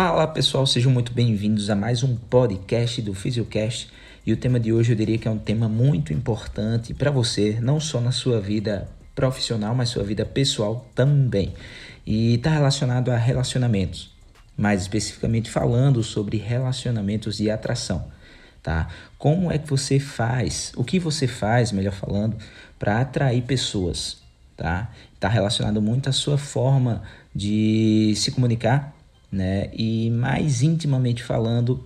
Fala pessoal, sejam muito bem-vindos a mais um podcast do Fisiocast. E o tema de hoje eu diria que é um tema muito importante para você, não só na sua vida profissional, mas sua vida pessoal também. E está relacionado a relacionamentos, mais especificamente falando sobre relacionamentos de atração. Tá? Como é que você faz, o que você faz, melhor falando, para atrair pessoas? Tá? Está relacionado muito à sua forma de se comunicar né? E mais intimamente falando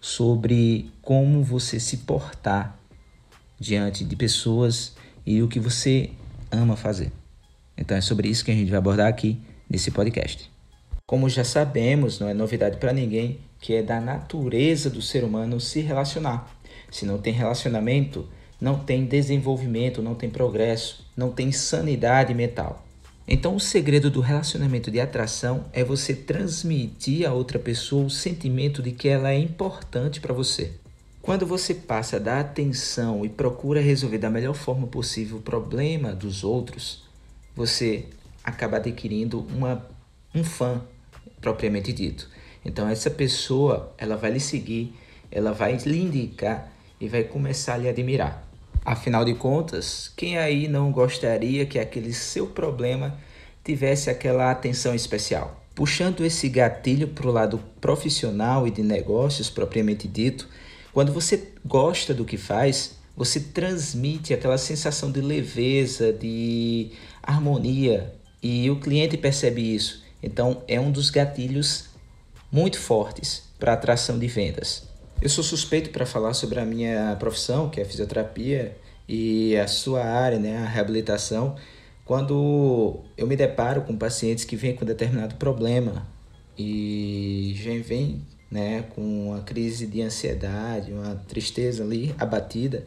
sobre como você se portar diante de pessoas e o que você ama fazer. Então é sobre isso que a gente vai abordar aqui nesse podcast. Como já sabemos, não é novidade para ninguém que é da natureza do ser humano se relacionar. Se não tem relacionamento, não tem desenvolvimento, não tem progresso, não tem sanidade mental. Então, o segredo do relacionamento de atração é você transmitir a outra pessoa o sentimento de que ela é importante para você. Quando você passa a dar atenção e procura resolver da melhor forma possível o problema dos outros, você acaba adquirindo uma, um fã propriamente dito. Então essa pessoa, ela vai lhe seguir, ela vai lhe indicar e vai começar a lhe admirar. Afinal de contas, quem aí não gostaria que aquele seu problema tivesse aquela atenção especial? Puxando esse gatilho para o lado profissional e de negócios propriamente dito, quando você gosta do que faz, você transmite aquela sensação de leveza, de harmonia e o cliente percebe isso. Então, é um dos gatilhos muito fortes para atração de vendas. Eu sou suspeito para falar sobre a minha profissão, que é fisioterapia, e a sua área, né, a reabilitação, quando eu me deparo com pacientes que vêm com determinado problema e já vem né, com uma crise de ansiedade, uma tristeza ali abatida,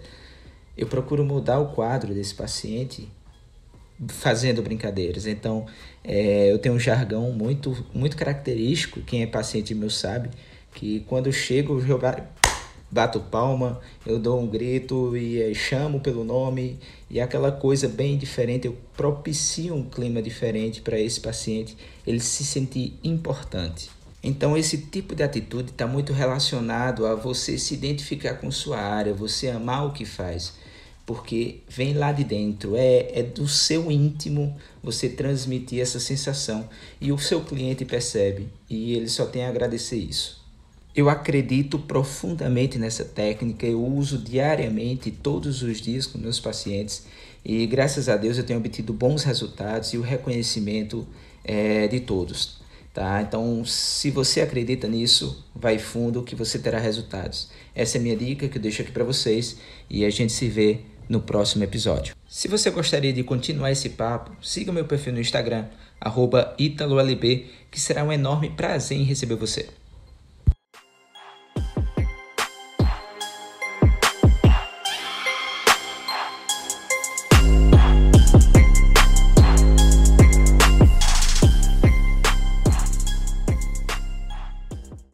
eu procuro mudar o quadro desse paciente fazendo brincadeiras. Então, é, eu tenho um jargão muito, muito característico, quem é paciente meu sabe, que quando eu chego, eu bato palma, eu dou um grito e é, chamo pelo nome, e aquela coisa bem diferente, eu propicio um clima diferente para esse paciente, ele se sentir importante. Então, esse tipo de atitude está muito relacionado a você se identificar com sua área, você amar o que faz porque vem lá de dentro, é, é do seu íntimo você transmitir essa sensação e o seu cliente percebe e ele só tem a agradecer isso. Eu acredito profundamente nessa técnica, eu uso diariamente, todos os dias com meus pacientes e graças a Deus eu tenho obtido bons resultados e o reconhecimento é, de todos. Tá? Então, se você acredita nisso, vai fundo que você terá resultados. Essa é a minha dica que eu deixo aqui para vocês e a gente se vê no próximo episódio. Se você gostaria de continuar esse papo, siga meu perfil no Instagram, ItaloLB, que será um enorme prazer em receber você.